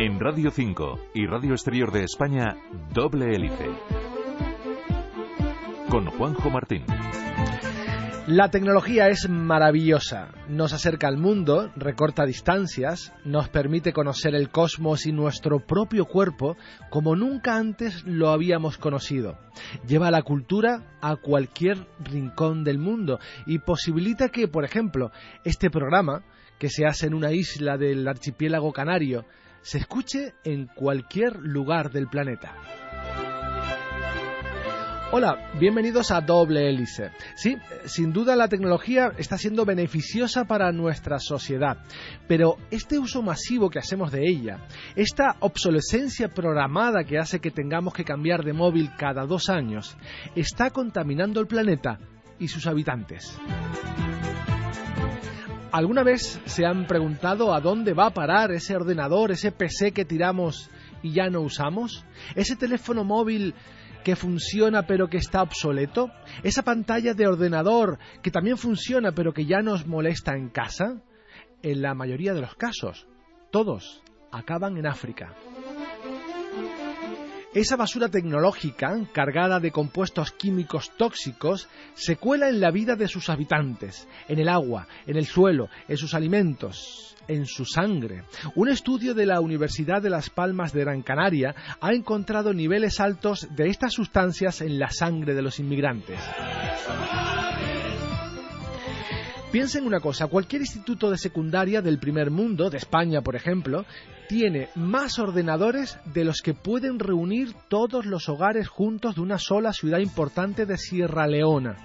En Radio 5 y Radio Exterior de España, Doble Hélice. Con Juanjo Martín. La tecnología es maravillosa, nos acerca al mundo, recorta distancias, nos permite conocer el cosmos y nuestro propio cuerpo como nunca antes lo habíamos conocido. Lleva la cultura a cualquier rincón del mundo y posibilita que, por ejemplo, este programa, que se hace en una isla del archipiélago canario, se escuche en cualquier lugar del planeta. Hola, bienvenidos a Doble Hélice. Sí, sin duda la tecnología está siendo beneficiosa para nuestra sociedad, pero este uso masivo que hacemos de ella, esta obsolescencia programada que hace que tengamos que cambiar de móvil cada dos años, está contaminando el planeta y sus habitantes. ¿Alguna vez se han preguntado a dónde va a parar ese ordenador, ese PC que tiramos y ya no usamos? ¿Ese teléfono móvil que funciona pero que está obsoleto? ¿Esa pantalla de ordenador que también funciona pero que ya nos molesta en casa? En la mayoría de los casos, todos acaban en África. Esa basura tecnológica, cargada de compuestos químicos tóxicos, se cuela en la vida de sus habitantes, en el agua, en el suelo, en sus alimentos, en su sangre. Un estudio de la Universidad de Las Palmas de Gran Canaria ha encontrado niveles altos de estas sustancias en la sangre de los inmigrantes. Piensen una cosa, cualquier instituto de secundaria del primer mundo, de España por ejemplo, tiene más ordenadores de los que pueden reunir todos los hogares juntos de una sola ciudad importante de Sierra Leona.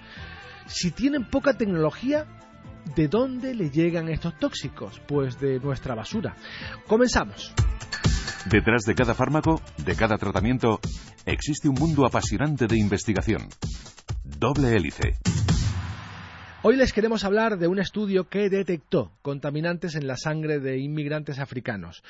Si tienen poca tecnología, ¿de dónde le llegan estos tóxicos? Pues de nuestra basura. Comenzamos. Detrás de cada fármaco, de cada tratamiento, existe un mundo apasionante de investigación. Doble hélice. Hoy les queremos hablar de un estudio que detectó contaminantes en la sangre de inmigrantes africanos.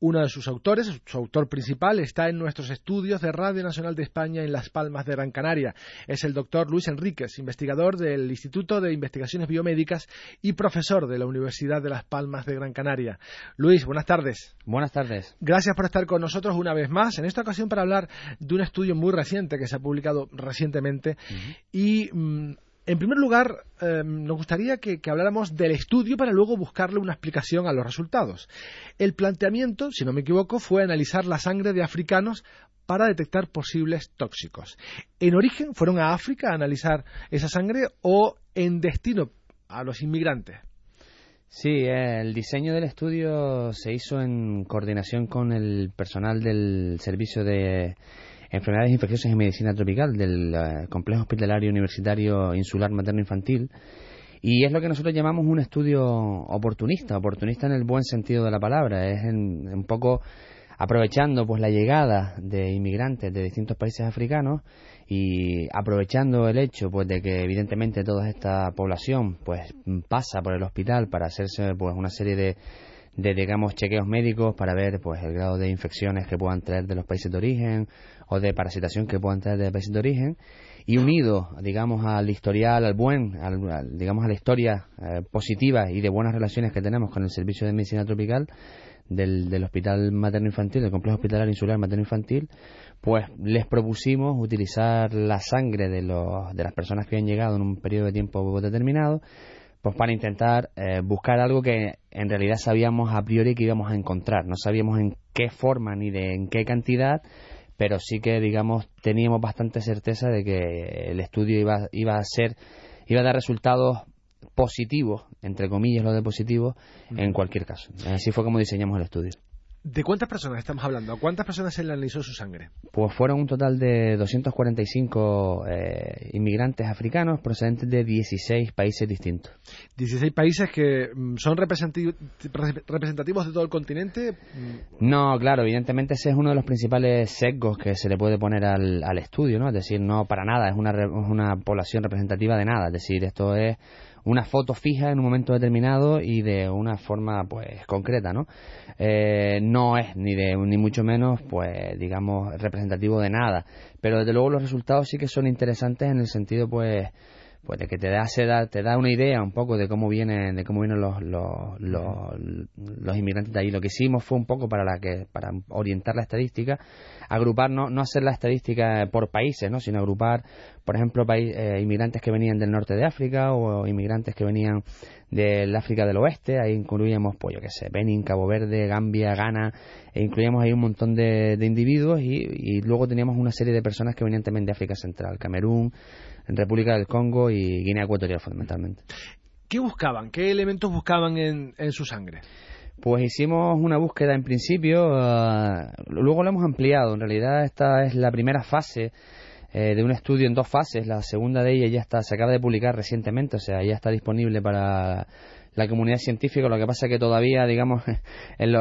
Uno de sus autores, su autor principal, está en nuestros estudios de Radio Nacional de España en Las Palmas de Gran Canaria. Es el doctor Luis Enríquez, investigador del Instituto de Investigaciones Biomédicas y profesor de la Universidad de Las Palmas de Gran Canaria. Luis, buenas tardes. Buenas tardes. Gracias por estar con nosotros una vez más, en esta ocasión para hablar de un estudio muy reciente que se ha publicado recientemente y mm, en primer lugar, eh, nos gustaría que, habláramos del estudio para luego buscarle una explicación a los resultados. El planteamiento, si no me equivoco, fue analizar la sangre de africanos para detectar posibles tóxicos. ¿En origen fueron a África a analizar esa sangre o en destino a los inmigrantes? Sí, el diseño del estudio se hizo en coordinación con el personal del Servicio de enfermedades infecciosas y medicina tropical del eh, Complejo Hospitalario Universitario Insular Materno Infantil. Y es lo que nosotros llamamos un estudio oportunista, oportunista en el buen sentido de la palabra. Es un poco aprovechando pues la llegada de inmigrantes de distintos países africanos y aprovechando el hecho pues de que evidentemente toda esta población pues pasa por el hospital para hacerse pues una serie de de digamos chequeos médicos para ver pues el grado de infecciones que puedan traer de los países de origen o de parasitación que puedan traer de países de origen. Y unido digamos al historial al buen digamos a la historia eh, positiva y de buenas relaciones que tenemos con el servicio de medicina tropical del, del hospital materno infantil del complejo hospitalario insular materno infantil pues les propusimos utilizar la sangre de los de las personas que han llegado en un periodo de tiempo determinado pues para intentar eh, buscar algo que en realidad sabíamos a priori que íbamos a encontrar. No sabíamos en qué forma ni de en qué cantidad, pero sí que, digamos, teníamos bastante certeza de que el estudio iba, iba a ser, iba a dar resultados positivos, entre comillas lo de positivos, en cualquier caso. Así fue como diseñamos el estudio. ¿De cuántas personas estamos hablando? ¿A cuántas personas se le analizó su sangre? Pues fueron un total de 245 eh, inmigrantes africanos procedentes de 16 países distintos. 16 países que mm, son representativos de todo el continente. No, claro, evidentemente ese es uno de los principales sesgos que se le puede poner al, al estudio, ¿no? Es decir, no para nada, es una, es una población representativa de nada. Es decir, esto es una foto fija en un momento determinado y de una forma pues concreta, ¿no? Eh, no es ni de ni mucho menos pues digamos representativo de nada, pero desde luego los resultados sí que son interesantes en el sentido pues pues de que te da, te da una idea un poco de cómo vienen, de cómo vienen los, los, los, inmigrantes de ahí. Lo que hicimos fue un poco para la que, para orientar la estadística, agrupar, no, no hacer la estadística por países, ¿no? sino agrupar, por ejemplo, eh, inmigrantes que venían del norte de África o inmigrantes que venían del África del Oeste, ahí incluíamos, pues yo qué sé, Benin, Cabo Verde, Gambia, Ghana, e incluíamos ahí un montón de, individuos y, y, luego teníamos una serie de personas que venían también de África Central, Camerún, República del Congo y Guinea Ecuatorial fundamentalmente. ¿Qué buscaban? ¿Qué elementos buscaban en, su sangre? Pues hicimos una búsqueda en principio, ah, luego lo hemos ampliado. En realidad esta es la primera fase eh, de un estudio en dos fases. La segunda de ella ya está, se acaba de publicar recientemente, o sea, ya está disponible para la comunidad científica. Lo que pasa es que todavía, digamos, el,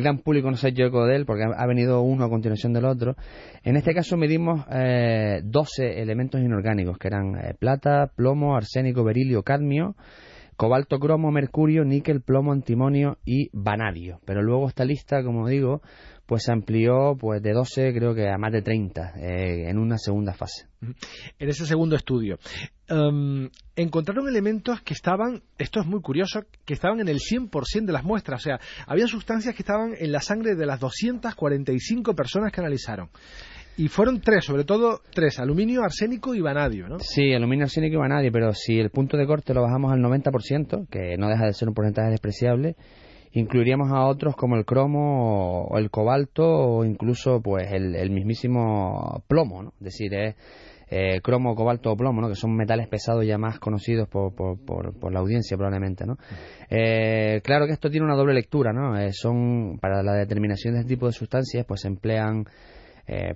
gran público no se ha hecho eco de él porque ha, venido uno a continuación del otro. En este caso medimos eh, 12 elementos inorgánicos, que eran eh, plata, plomo, arsénico, berilio, cadmio, cobalto, cromo, mercurio, níquel, plomo, antimonio y vanadio. Pero luego esta lista, como digo, pues se amplió pues de 12 creo que a más de 30 eh, en una segunda fase. En ese segundo estudio, em, encontraron elementos que estaban, esto es muy curioso, que estaban en el 100% de las muestras, o sea, había sustancias que estaban en la sangre de las 245 personas que analizaron. Y fueron tres, sobre todo tres, aluminio, arsénico y vanadio, ¿no? Sí, aluminio, arsénico y vanadio, pero si el punto de corte lo bajamos al 90%, que no deja de ser un porcentaje despreciable, incluiríamos a otros como el cromo o el cobalto o incluso pues el, mismísimo plomo, ¿no? Es decir, es eh, cromo, cobalto o plomo, ¿no? Que son metales pesados ya más conocidos por, por, por, la audiencia probablemente, ¿no? Eh, claro que esto tiene una doble lectura, ¿no? Eh, son, para la determinación de este tipo de sustancias, pues se emplean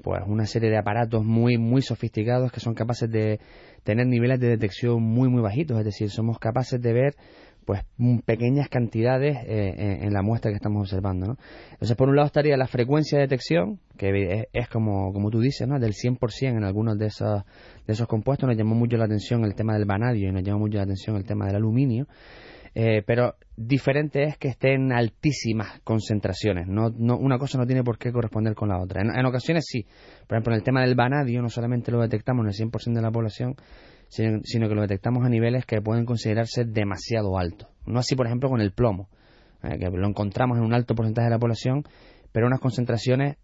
pues una serie de aparatos muy muy sofisticados que son capaces de tener niveles de detección muy muy bajitos, es decir, somos capaces de ver pues pequeñas cantidades eh, en, la muestra que estamos observando. ¿no? Entonces, por un lado estaría la frecuencia de detección, que es, como, como tú dices, ¿no? del 100% en algunos de esos, de esos compuestos. Nos llamó mucho la atención el tema del vanadio y nos llamó mucho la atención el tema del aluminio. Eh, pero diferente es que estén en altísimas concentraciones. No, no, una cosa no tiene por qué corresponder con la otra. En, en ocasiones sí. Por ejemplo, en el tema del vanadio no solamente lo detectamos en el 100% de la población, sino, que lo detectamos a niveles que pueden considerarse demasiado altos. No así, por ejemplo, con el plomo, eh, que lo encontramos en un alto porcentaje de la población, pero unas concentraciones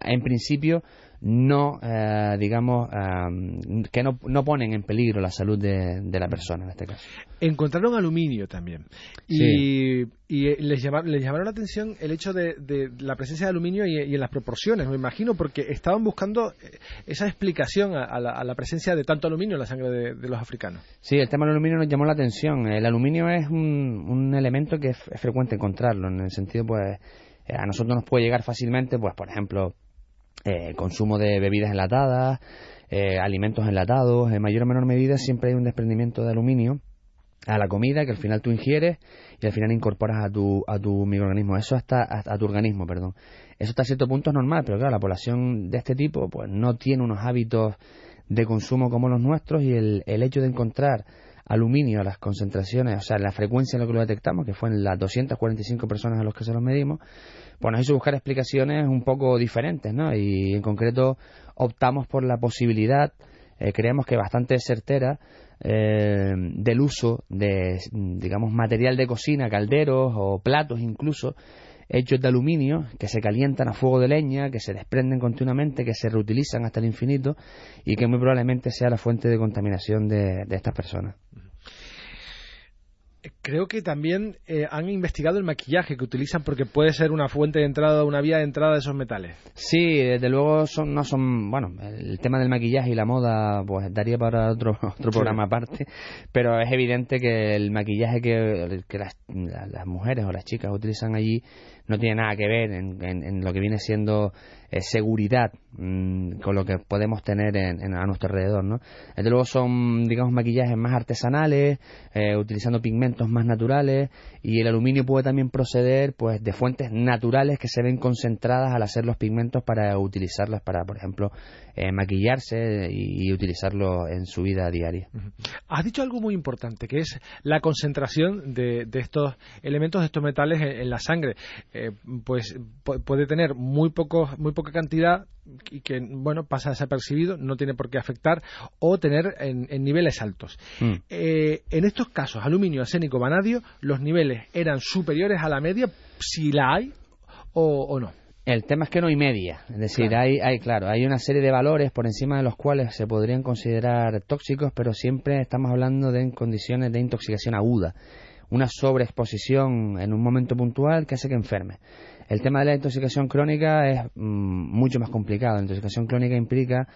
en principio no, eh, digamos, eh, que no, no, ponen en peligro la salud de, la persona en este caso. Encontraron aluminio también. Y, y les, les llamaron la atención el hecho de, la presencia de aluminio y, en las proporciones, me imagino, porque estaban buscando eh, esa explicación a, la, presencia de tanto aluminio en la sangre de, los africanos. Sí, el tema del aluminio nos llamó la atención. El aluminio es un, un elemento que es, frecuente encontrarlo, en el sentido, pues, a nosotros nos puede llegar fácilmente, pues, por ejemplo, eh, consumo de bebidas enlatadas, eh, alimentos enlatados, en mayor o menor medida siempre hay un desprendimiento de aluminio a la comida que al final tú ingieres y al final incorporas a tu, a tu microorganismo, eso hasta a, tu organismo, perdón. Eso hasta cierto punto es normal, pero claro, la población de este tipo pues no tiene unos hábitos de consumo como los nuestros y el, el hecho de encontrar aluminio las concentraciones, o sea, la frecuencia en lo que lo detectamos, que fue en las 245 personas a los que se los medimos, pues nos hizo buscar explicaciones un poco diferentes, ¿no? Y en concreto optamos por la posibilidad, eh, creemos que bastante certera, eh, del uso de, digamos, material de cocina, calderos o platos incluso, hechos de aluminio, que se calientan a fuego de leña, que se desprenden continuamente, que se reutilizan hasta el infinito y que muy probablemente sea la fuente de contaminación de estas personas creo que también eh, han investigado el maquillaje que utilizan porque puede ser una fuente de entrada, una vía de entrada de esos metales. Sí, desde luego son, no son, bueno, el tema del maquillaje y la moda pues daría para otro, otro programa aparte, pero es evidente que el maquillaje que, las, las, mujeres o las chicas utilizan allí no tiene nada que ver en, lo que viene siendo eh, seguridad mm, con lo que podemos tener en, a nuestro alrededor, ¿no? Desde luego son, digamos, maquillajes más artesanales, eh, utilizando pigmentos más naturales y el aluminio puede también proceder, pues, de fuentes naturales que se ven concentradas al hacer los pigmentos para utilizarlas para, por ejemplo, eh, maquillarse y, utilizarlo en su vida diaria. Has dicho algo muy importante, que es la concentración de, estos elementos, de estos metales en, la sangre. Eh, pues puede tener muy, poco, muy poca cantidad y que bueno pasa desapercibido, no tiene por qué afectar o tener en, niveles altos. Mm. Eh, en estos casos, aluminio, arsénico, vanadio, los niveles eran superiores a la media, si la hay o, no. El tema es que no hay media, es decir, Hay, hay, claro, hay una serie de valores por encima de los cuales se podrían considerar tóxicos, pero siempre estamos hablando de condiciones de intoxicación aguda, una sobreexposición en un momento puntual que hace que enferme. El tema de la intoxicación crónica es mm, mucho más complicado. La intoxicación crónica implica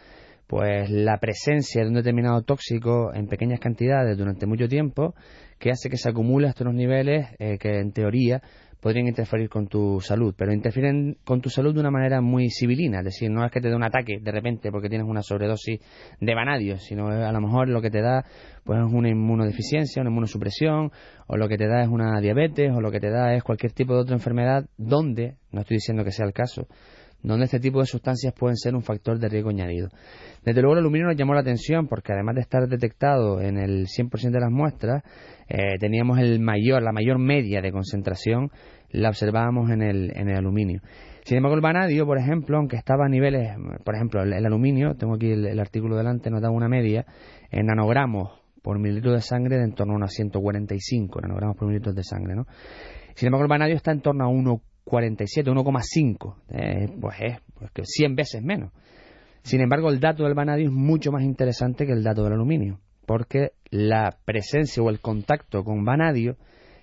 pues la presencia de un determinado tóxico en pequeñas cantidades durante mucho tiempo que hace que se acumule hasta unos niveles eh, que en teoría podrían interferir con tu salud, pero interfieren con tu salud de una manera muy civilina, es decir, no es que te dé un ataque de repente porque tienes una sobredosis de vanadio, sino a lo mejor lo que te da pues es una inmunodeficiencia, una inmunosupresión, o lo que te da es una diabetes, o lo que te da es cualquier tipo de otra enfermedad donde, no estoy diciendo que sea el caso, donde este tipo de sustancias pueden ser un factor de riesgo añadido. Desde luego el aluminio nos llamó la atención porque además de estar detectado en el 100% de las muestras, eh, teníamos el mayor, la mayor media de concentración la observábamos en el, aluminio. Sin embargo, el vanadio, por ejemplo, aunque estaba a niveles, por ejemplo, el, aluminio, tengo aquí el, artículo delante, nos da una media en nanogramos por mililitro de sangre de en torno a unos 145 nanogramos por mililitro de sangre, ¿no? Sin embargo, el vanadio está en torno a 1,47, 1,5, eh, pues es pues que 100 veces menos. Sin embargo, el dato del vanadio es mucho más interesante que el dato del aluminio, porque la presencia o el contacto con vanadio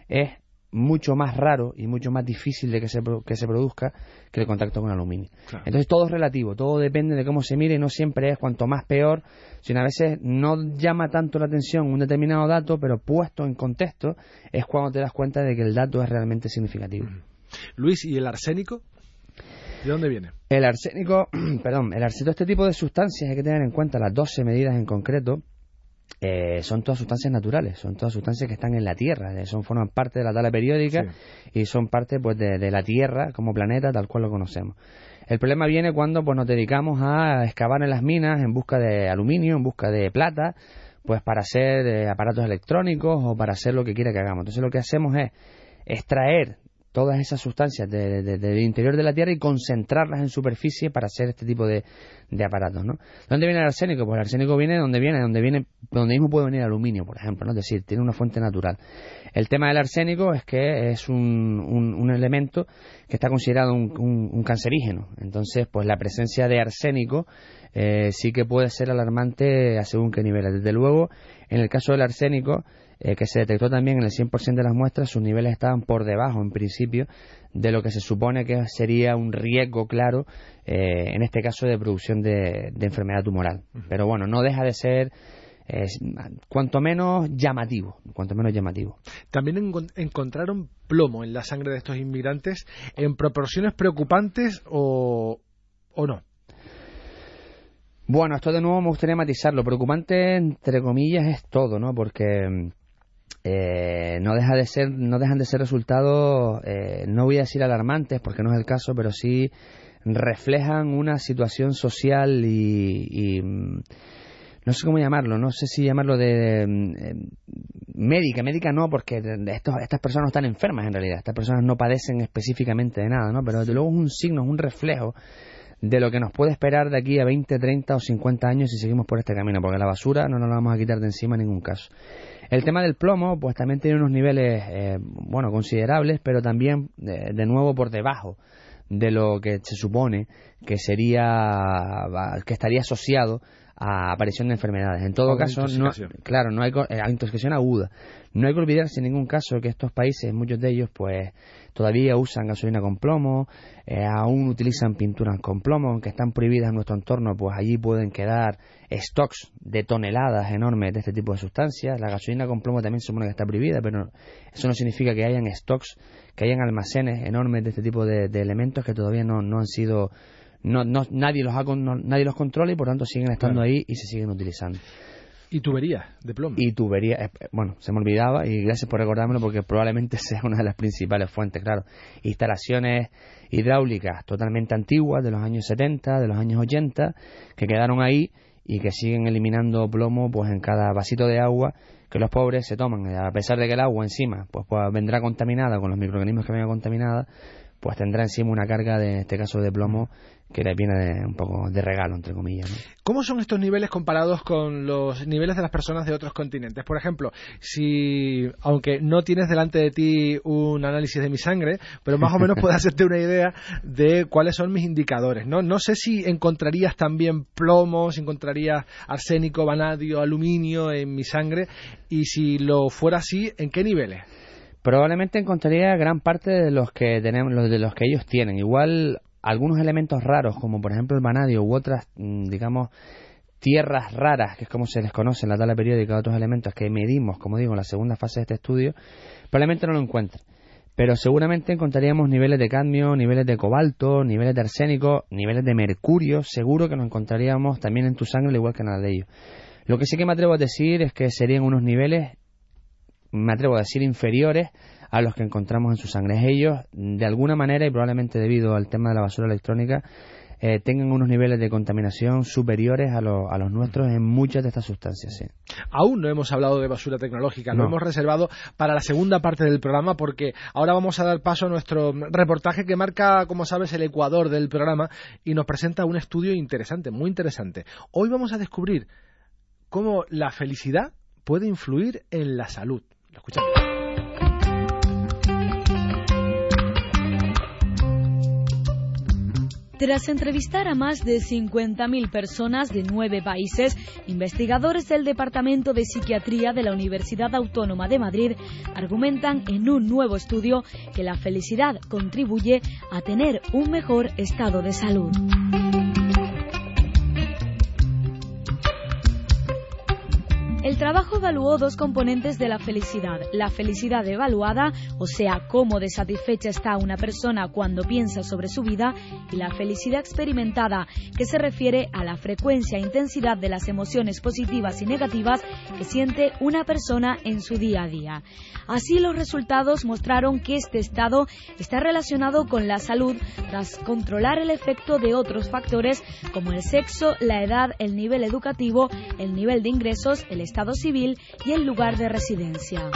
es mucho más raro y mucho más difícil de que se, que se produzca que el contacto con aluminio. Entonces todo es relativo, todo depende de cómo se mire y no siempre es cuanto más peor, sino a veces no llama tanto la atención un determinado dato, pero puesto en contexto es cuando te das cuenta de que el dato es realmente significativo. Luis, ¿y el arsénico? ¿De dónde viene? El arsénico, perdón, el arsénico, este tipo de sustancias hay que tener en cuenta las 12 medidas en concreto eh, son todas sustancias naturales, son todas sustancias que están en la Tierra, eh, son forman parte de la tabla periódica y son parte pues de, la Tierra como planeta tal cual lo conocemos. El problema viene cuando pues nos dedicamos a excavar en las minas en busca de aluminio, en busca de plata, pues para hacer eh, aparatos electrónicos o para hacer lo que quiera que hagamos. Entonces lo que hacemos es extraer todas esas sustancias del interior de la Tierra y concentrarlas en superficie para hacer este tipo de, aparatos, ¿no? ¿Dónde viene el arsénico? Pues el arsénico viene de donde viene, donde viene, donde mismo puede venir aluminio, por ejemplo, ¿no? Es decir, tiene una fuente natural. El tema del arsénico es que es un, un, elemento que está considerado un, cancerígeno. Entonces, pues la presencia de arsénico eh, sí que puede ser alarmante a según qué niveles. Desde luego, en el caso del arsénico, eh, que se detectó también en el 100% de las muestras, sus niveles estaban por debajo, en principio, de lo que se supone que sería un riesgo claro, eh, en este caso de producción de, enfermedad tumoral. Pero bueno, no deja de ser cuanto menos llamativo, cuanto menos llamativo. También encontraron plomo en la sangre de estos inmigrantes en proporciones preocupantes o, o no. Bueno, esto de nuevo me gustaría matizarlo. Preocupante, entre comillas, es todo, ¿no? Porque eh, no deja de ser no dejan de ser resultados eh, no voy a decir alarmantes porque no es el caso pero sí reflejan una situación social y, mm, no sé cómo llamarlo no sé si llamarlo de, mm, eh, médica médica no porque estos, estas personas no están enfermas en realidad estas personas no padecen específicamente de nada no pero desde luego es un signo es un reflejo de lo que nos puede esperar de aquí a 20, 30 o 50 años si seguimos por este camino, porque la basura no nos la vamos a quitar de encima en ningún caso. El tema del plomo, pues también tiene unos niveles, eh, bueno, considerables, pero también, eh, de nuevo, por debajo de lo que se supone que sería, que estaría asociado a aparición de enfermedades. En todo caso, no, claro, no hay eh, intoxicación aguda. No hay que olvidarse en ningún caso que estos países, muchos de ellos, pues todavía usan gasolina con plomo, eh, aún utilizan pinturas con plomo, aunque están prohibidas en nuestro entorno, pues allí pueden quedar stocks de toneladas enormes de este tipo de sustancias. La gasolina con plomo también se supone que está prohibida, pero eso no significa que hayan stocks, que hayan almacenes enormes de este tipo de, elementos que todavía no, no han sido no, no, nadie los ha, nadie los controla y por tanto siguen estando ahí y se siguen utilizando. Y tuberías de plomo. Y tuberías, eh, eh, bueno, se me olvidaba y gracias por recordármelo porque probablemente sea una de las principales fuentes, claro. Instalaciones hidráulicas totalmente antiguas de los años 70, de los años 80, que quedaron ahí y que siguen eliminando plomo pues en cada vasito de agua que los pobres se toman, a pesar de que el agua encima pues, pues vendrá contaminada con los microorganismos que vengan contaminada, pues tendrá encima una carga, de, en este caso de plomo, que viene de, un poco de regalo, entre comillas. ¿Cómo son estos niveles comparados con los niveles de las personas de otros continentes? Por ejemplo, si, aunque no tienes delante de ti un análisis de mi sangre, pero más o menos puedes hacerte una idea de cuáles son mis indicadores. No, no sé si encontrarías también plomo, si encontrarías arsénico, vanadio, aluminio en mi sangre, y si lo fuera así, ¿en qué niveles? Probablemente encontraría gran parte de los que tenemos, de los que ellos tienen. Igual algunos elementos raros, como por ejemplo el vanadio u otras, mm, digamos, tierras raras, que es como se les conoce en la tabla periódica, otros elementos que medimos, como digo, en la segunda fase de este estudio, probablemente no lo encuentren. Pero seguramente encontraríamos niveles de cadmio, niveles de cobalto, niveles de arsénico, niveles de mercurio, seguro que nos encontraríamos también en tu sangre, al igual que en la de ellos. Lo que sí que me atrevo a decir es que serían unos niveles, me atrevo a decir, inferiores a los que encontramos en su sangre. Ellos, de alguna manera, y probablemente debido al tema de la basura electrónica, eh, tengan unos niveles de contaminación superiores a, a, los nuestros en muchas de estas sustancias. Sí. Aún no hemos hablado de basura tecnológica, lo hemos reservado para la segunda parte del programa porque ahora vamos a dar paso a nuestro reportaje que marca, como sabes, el ecuador del programa y nos presenta un estudio interesante, muy interesante. Hoy vamos a descubrir cómo la felicidad puede influir en la salud. Lo escuchamos. Tras entrevistar a más de 50.000 personas de nueve países, investigadores del Departamento de Psiquiatría de la Universidad Autónoma de Madrid argumentan en un nuevo estudio que la felicidad contribuye a tener un mejor estado de salud. El trabajo evaluó dos componentes de la felicidad. La felicidad evaluada, o sea, cómo de satisfecha está una persona cuando piensa sobre su vida, y la felicidad experimentada, que se refiere a la frecuencia e intensidad de las emociones positivas y negativas que siente una persona en su día a día. Así los resultados mostraron que este estado está relacionado con la salud tras controlar el efecto de otros factores como el sexo, la edad, el nivel educativo, el nivel de ingresos, el estado civil y el lugar de residencia.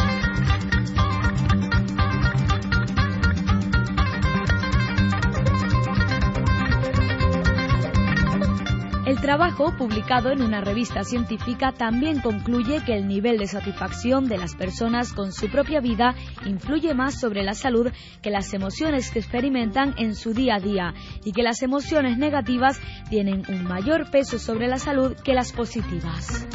El trabajo, publicado en una revista científica, también concluye que el nivel de satisfacción de las personas con su propia vida influye más sobre la salud que las emociones que experimentan en su día a día y que las emociones negativas tienen un mayor peso sobre la salud que las positivas.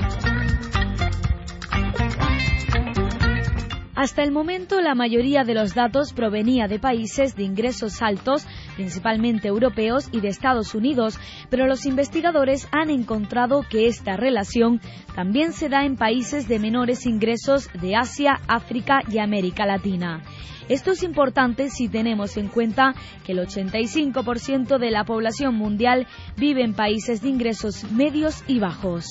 Hasta el momento, la mayoría de los datos provenía de países de ingresos altos, principalmente europeos y de Estados Unidos, pero los investigadores han encontrado que esta relación también se da en países de menores ingresos de Asia, África y América Latina. Esto es importante si tenemos en cuenta que el 85% de la población mundial vive en países de ingresos medios y bajos.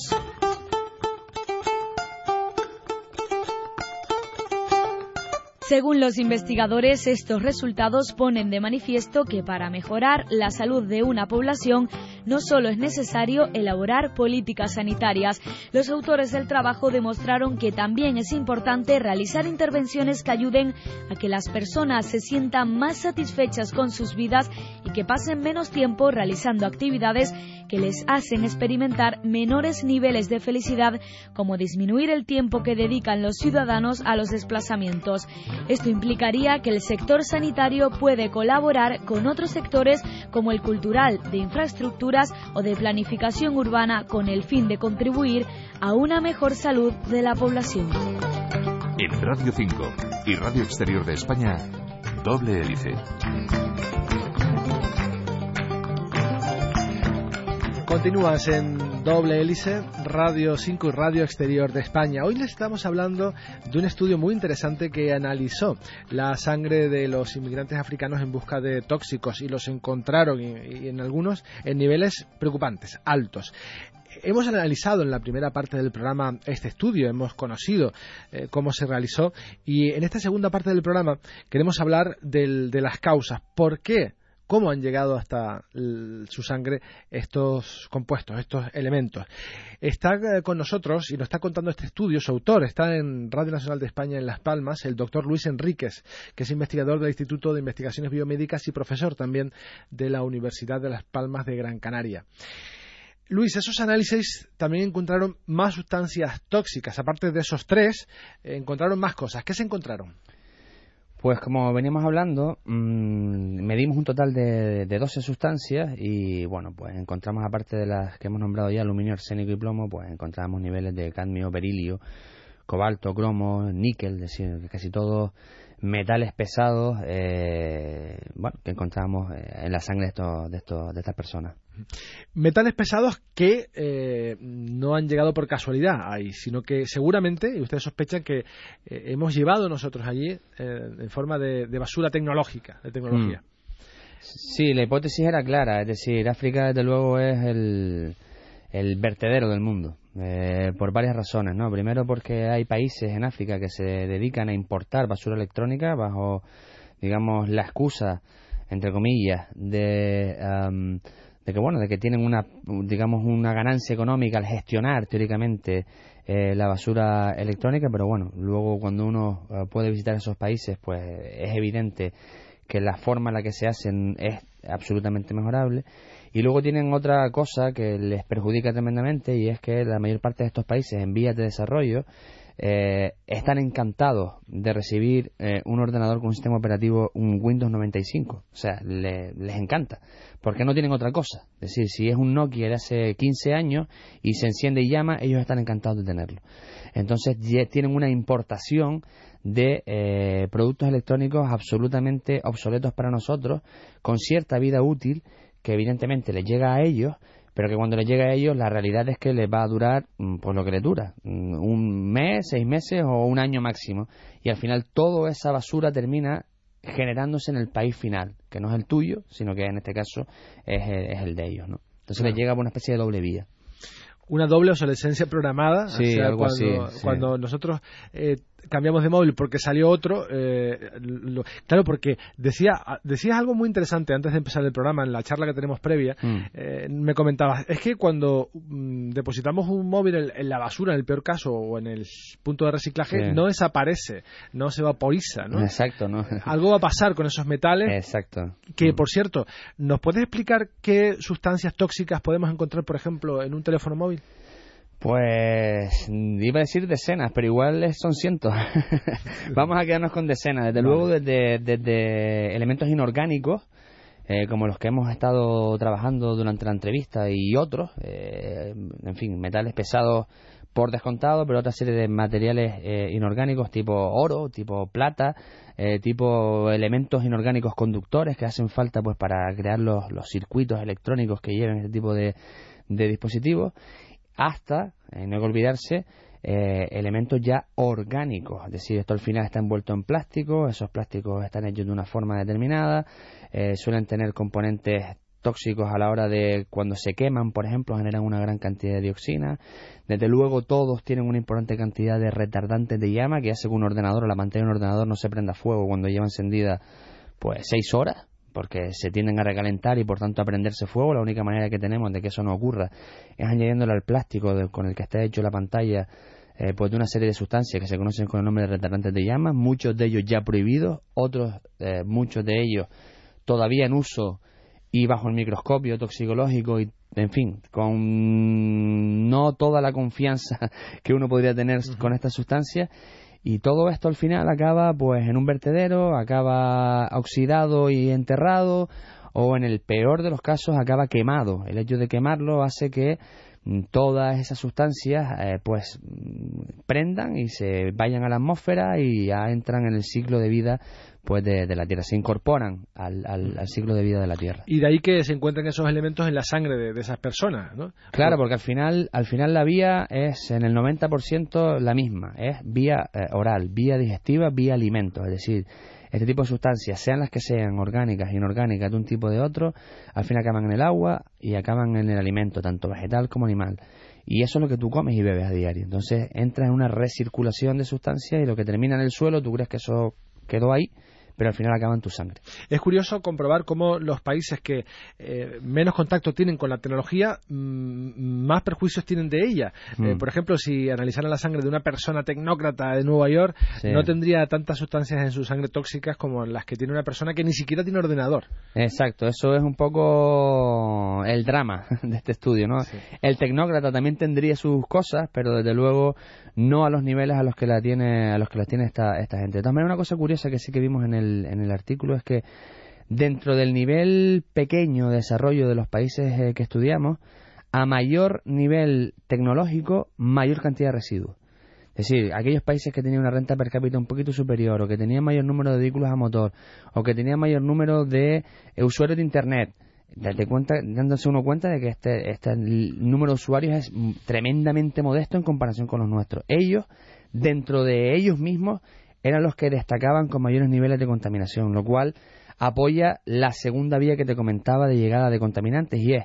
Según los investigadores, estos resultados ponen de manifiesto que para mejorar la salud de una población no solo es necesario elaborar políticas sanitarias, los autores del trabajo demostraron que también es importante realizar intervenciones que ayuden a que las personas se sientan más satisfechas con sus vidas que pasen menos tiempo realizando actividades que les hacen experimentar menores niveles de felicidad, como disminuir el tiempo que dedican los ciudadanos a los desplazamientos. Esto implicaría que el sector sanitario puede colaborar con otros sectores como el cultural, de infraestructuras o de planificación urbana con el fin de contribuir a una mejor salud de la población. En Radio 5 y Radio Exterior de España, doble hélice. Continúas en Doble Hélice, Radio 5 y Radio Exterior de España. Hoy les estamos hablando de un estudio muy interesante que analizó la sangre de los inmigrantes africanos en busca de tóxicos y los encontraron, en algunos, en niveles preocupantes, altos hemos analizado en la primera parte del programa este estudio, hemos conocido eh, cómo se realizó y en esta segunda parte del programa queremos hablar de las causas. ¿Por qué cómo han llegado hasta su sangre estos compuestos, estos elementos. Está eh, con nosotros y nos está contando este estudio, su autor está en Radio Nacional de España en Las Palmas, el doctor Luis Enríquez, que es investigador del Instituto de Investigaciones Biomédicas y profesor también de la Universidad de Las Palmas de Gran Canaria. Luis, esos análisis también encontraron más sustancias tóxicas. Aparte de esos tres, eh, encontraron más cosas. ¿Qué se encontraron? Pues como veníamos hablando, mm, medimos un total de, de, 12 sustancias y bueno, pues encontramos aparte de las que hemos nombrado ya, aluminio, arsénico y plomo, pues encontramos niveles de cadmio, berilio, cobalto, cromo, níquel, es decir, casi todos metales pesados, eh, bueno, que encontramos eh, en la sangre de, estos, de, estos, de estas personas. Metales pesados que eh, no han llegado por casualidad ahí, sino que seguramente, y ustedes sospechan que hemos llevado nosotros allí en forma de, basura tecnológica, de tecnología. Mm. Sí, la hipótesis era clara, es decir, África desde luego es el, el vertedero del mundo. Eh, por varias razones, ¿no? Primero porque hay países en África que se dedican a importar basura electrónica bajo, digamos, la excusa, entre comillas, de, de que, bueno, de que tienen una, digamos, una ganancia económica al gestionar, teóricamente, eh, la basura electrónica, pero bueno, luego cuando uno eh, puede visitar esos países, pues es evidente que la forma en la que se hacen es absolutamente mejorable y luego tienen otra cosa que les perjudica tremendamente y es que la mayor parte de estos países en vías de desarrollo eh, están encantados de recibir eh, un ordenador con un sistema operativo, un Windows 95. O sea, les encanta. Porque no tienen otra cosa. Es decir, si es un Nokia de hace 15 años y se enciende y llama, ellos están encantados de tenerlo. Entonces tienen una importación de eh, productos electrónicos absolutamente obsoletos para nosotros, con cierta vida útil que evidentemente les llega a ellos, pero que cuando les llega a ellos la realidad es que les va a durar mm, pues lo que les dura, mm, un mes, seis meses o un año máximo. Y al final toda esa basura termina generándose en el país final, que no es el tuyo, sino que en este caso es, es el de ellos. ¿no? Entonces les llega por una especie de doble vía una doble obsolescencia programada. Sí, algo cuando, así, cuando nosotros eh, cambiamos de móvil porque salió otro, eh, claro, porque decía, decías algo muy interesante antes de empezar el programa, en la charla que tenemos previa, mm. eh, me comentabas, es que cuando mm, depositamos un móvil en, la basura, en el peor caso, o en el punto de reciclaje, no desaparece, no se vaporiza, ¿no? Exacto, ¿no? Algo va a pasar con esos metales. Exacto. Que, mm. por cierto, ¿nos puedes explicar qué sustancias tóxicas podemos encontrar, por ejemplo, en un teléfono móvil? Pues iba a decir decenas, pero igual son cientos. Vamos a quedarnos con decenas. Desde luego, desde, elementos inorgánicos, eh, como los que hemos estado trabajando durante la entrevista y otros, eh, en fin, metales pesados por descontado, pero otra serie de materiales eh, inorgánicos tipo oro, tipo plata, tipo elementos inorgánicos conductores que hacen falta pues para crear los, circuitos electrónicos que lleven este tipo de, de dispositivos hasta, eh, no hay que olvidarse, eh, elementos ya orgánicos, es decir, esto al final está envuelto en plástico, esos plásticos están hechos de una forma determinada, eh, suelen tener componentes tóxicos a la hora de cuando se queman, por ejemplo, generan una gran cantidad de dioxina. Desde luego todos tienen una importante cantidad de retardantes de llama que hace que un ordenador o la pantalla de un ordenador no se prenda fuego cuando lleva encendida pues seis horas porque se tienden a recalentar y por tanto a prenderse fuego. La única manera que tenemos de que eso no ocurra es añadiéndole al plástico con el que está hecho la pantalla eh, pues de una serie de sustancias que se conocen con el nombre de retardantes de llamas, muchos de ellos ya prohibidos, otros, eh, muchos de ellos todavía en uso y bajo el microscopio toxicológico y en fin, con no toda la confianza que uno podría tener con estas sustancias y todo esto al final acaba pues en un vertedero, acaba oxidado y enterrado o en el peor de los casos acaba quemado. El hecho de quemarlo hace que mm, todas esas sustancias eh, pues mm, prendan y se vayan a la atmósfera y ya entran en el ciclo de vida pues de, la Tierra, se incorporan al, al, ciclo de vida de la Tierra. Y de ahí que se encuentren esos elementos en la sangre de, esas personas, ¿no? Claro, porque al final, al final la vía es en el 90% la misma, es vía eh, oral, vía digestiva, vía alimentos, es decir, este tipo de sustancias, sean las que sean, orgánicas, inorgánicas, de un tipo o de otro, al final acaban en el agua y acaban en el alimento, tanto vegetal como animal. Y eso es lo que tú comes y bebes a diario. Entonces entra en una recirculación de sustancias y lo que termina en el suelo, tú crees que eso quedó ahí, pero al final acaba en tu sangre. Es curioso comprobar cómo los países que eh, menos contacto tienen con la tecnología, mm, más perjuicios tienen de ella. Eh, Mm. por ejemplo, si analizaran la sangre de una persona tecnócrata de Nueva York, Sí. no tendría tantas sustancias en su sangre tóxicas como las que tiene una persona que ni siquiera tiene ordenador. Exacto, eso es un poco el drama de este estudio, ¿no? Sí. El tecnócrata también tendría sus cosas, pero desde luego no a los niveles a los que la tiene a los que las tiene esta esta gente. Maneras, una cosa curiosa que sí que vimos en el en el artículo es que dentro del nivel pequeño de desarrollo de los países eh, que estudiamos, a mayor nivel tecnológico, mayor cantidad de residuos. Es decir, aquellos países que tenían una renta per cápita un poquito superior, o que tenían mayor número de vehículos a motor, o que tenían mayor número de eh, usuarios de Internet, dándose uno cuenta de que este, este número de usuarios es tremendamente modesto en comparación con los nuestros. Ellos, dentro de ellos mismos, eran los que destacaban con mayores niveles de contaminación, lo cual apoya la segunda vía que te comentaba de llegada de contaminantes, y es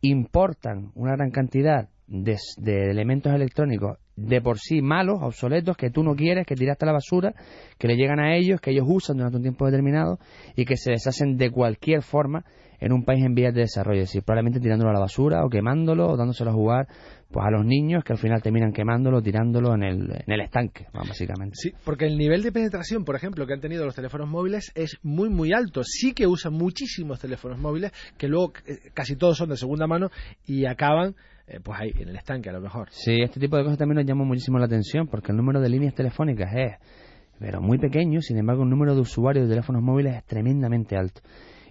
importan una gran cantidad de, de elementos electrónicos de por sí malos, obsoletos, que tú no quieres, que tiraste a la basura, que le llegan a ellos, que ellos usan durante un tiempo determinado y que se deshacen de cualquier forma en un país en vías de desarrollo, es decir, probablemente tirándolo a la basura o quemándolo o dándoselo a jugar pues a los niños que al final terminan quemándolo, tirándolo en el, en el estanque, básicamente. Sí, porque el nivel de penetración, por ejemplo, que han tenido los teléfonos móviles es muy, muy alto. Sí que usan muchísimos teléfonos móviles, que luego eh, casi todos son de segunda mano y acaban, eh, pues ahí, en el estanque a lo mejor. Sí, este tipo de cosas también nos llamó muchísimo la atención porque el número de líneas telefónicas es, pero muy pequeño, sin embargo el número de usuarios de teléfonos móviles es tremendamente alto.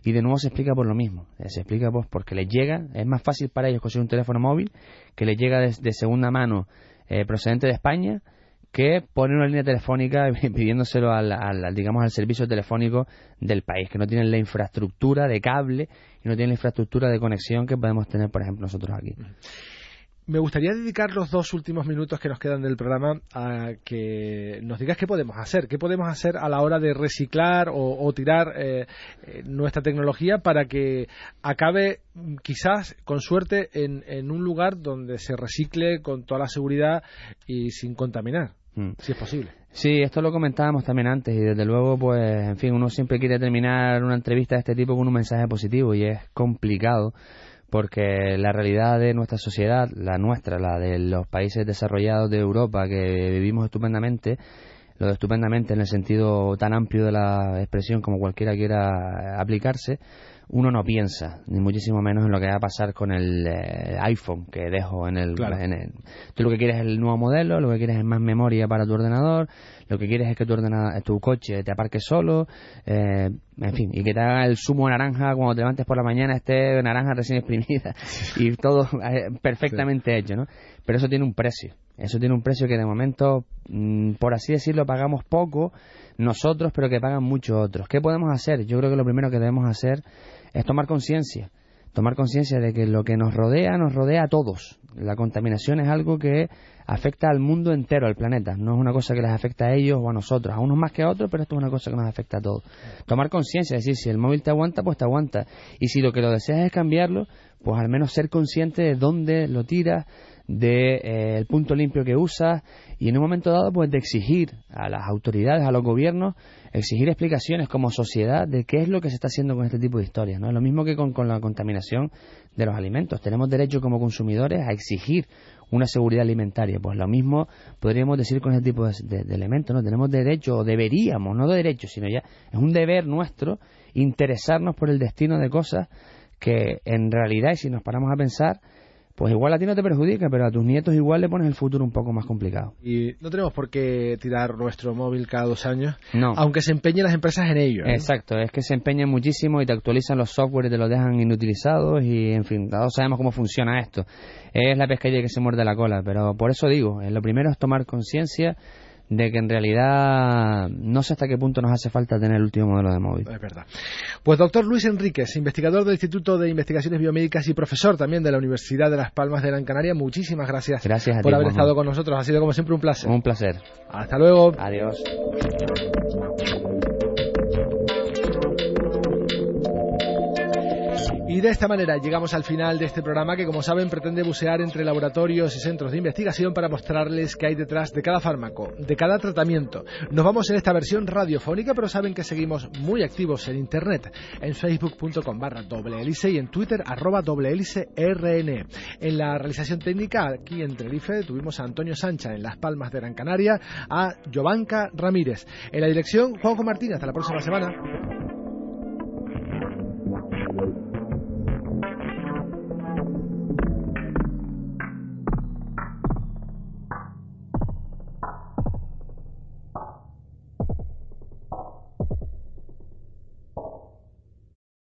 Y de nuevo se explica por lo mismo, Eh, se explica pues porque les llega, es más fácil para ellos conseguir un teléfono móvil que les llega de, segunda mano eh, procedente de España que poner una línea telefónica pidiéndoselo al, al- digamos al servicio telefónico del país, que no tienen la infraestructura de cable y no tienen la infraestructura de conexión que podemos tener, por ejemplo, nosotros aquí. Me gustaría dedicar los dos últimos minutos que nos quedan del programa a que nos digas qué podemos hacer, qué podemos hacer a la hora de reciclar o, o tirar eh, eh, nuestra tecnología para que acabe mm, quizás con suerte en, en un lugar donde se recicle con toda la seguridad y sin contaminar, Mm. si es posible. Sí, esto lo comentábamos también antes y desde luego, pues, en fin, uno siempre quiere terminar una entrevista de este tipo con un mensaje positivo y es complicado porque la realidad de nuestra sociedad, la nuestra, la de los países desarrollados de Europa que vivimos estupendamente, lo de estupendamente en el sentido tan amplio de la expresión como cualquiera quiera aplicarse, uno no piensa, ni muchísimo menos en lo que va a pasar con el eh, iPhone que dejo en el, Claro. en el- Tú lo que quieres es el nuevo modelo, lo que quieres es más memoria para tu ordenador, lo que quieres es que tu, ordena- tu coche te aparque solo, eh, en fin, y que te haga el zumo naranja cuando te levantes por la mañana esté naranja recién exprimida y todo eh, perfectamente hecho, ¿no? Pero eso tiene un precio, eso tiene un precio que de momento, mm, por así decirlo, pagamos poco nosotros, pero que pagan muchos otros. ¿Qué podemos hacer? Yo creo que lo primero que debemos hacer es tomar conciencia. Tomar conciencia de que lo que nos rodea nos rodea a todos. La contaminación es algo que afecta al mundo entero, al planeta. No es una cosa que les afecta a ellos o a nosotros, a unos más que a otros, pero esto es una cosa que nos afecta a todos. Tomar conciencia, es decir, si el móvil te aguanta, pues te aguanta. Y si lo que lo deseas es cambiarlo, pues al menos ser consciente de dónde lo tiras, de eh, punto limpio que usas y en un momento dado pues de exigir a las autoridades, a los gobiernos, exigir explicaciones como sociedad de qué es lo que se está haciendo con este tipo de historias. ¿no? Lo mismo que con, con la contaminación de los alimentos. Tenemos derecho como consumidores a exigir una seguridad alimentaria. Pues lo mismo podríamos decir con este tipo de, de- de elementos. ¿no? Tenemos derecho, o deberíamos, no de derecho, sino ya es un deber nuestro interesarnos por el destino de cosas que en realidad, y si nos paramos a pensar, pues igual a ti no te perjudica, pero a tus nietos igual le pones el futuro un poco más complicado. Y no tenemos por qué tirar nuestro móvil cada dos años, No. aunque se empeñen las empresas en ello. ¿eh? Exacto, es que se empeñan muchísimo y te actualizan los software y te los dejan inutilizados y en fin, todos sabemos cómo funciona esto. Es la pescadilla que se muerde la cola, pero por eso digo, eh, lo primero es tomar conciencia de que en realidad no sé hasta qué punto nos hace falta tener el último modelo de móvil. Es verdad. Pues doctor Luis Enríquez, investigador del Instituto de Investigaciones Biomédicas y profesor también de la Universidad de Las Palmas de Gran Canaria, muchísimas gracias, Gracias a por ti, haber Juanjo. estado con nosotros. Ha sido como siempre un placer. Un placer. Hasta luego. Adiós. Y de esta manera llegamos al final de este programa que, como saben, pretende bucear entre laboratorios y centros de investigación para mostrarles qué hay detrás de cada fármaco, de cada tratamiento. Nos vamos en esta versión radiofónica, pero saben que seguimos muy activos en Internet, en facebook.com barra doble y en Twitter arroba doble hélice RN. En la realización técnica, aquí en Tenerife, tuvimos a Antonio Sancha, en Las Palmas de Gran Canaria, a Jovanka Ramírez. En la dirección, Juanjo Martínez. Hasta la próxima semana.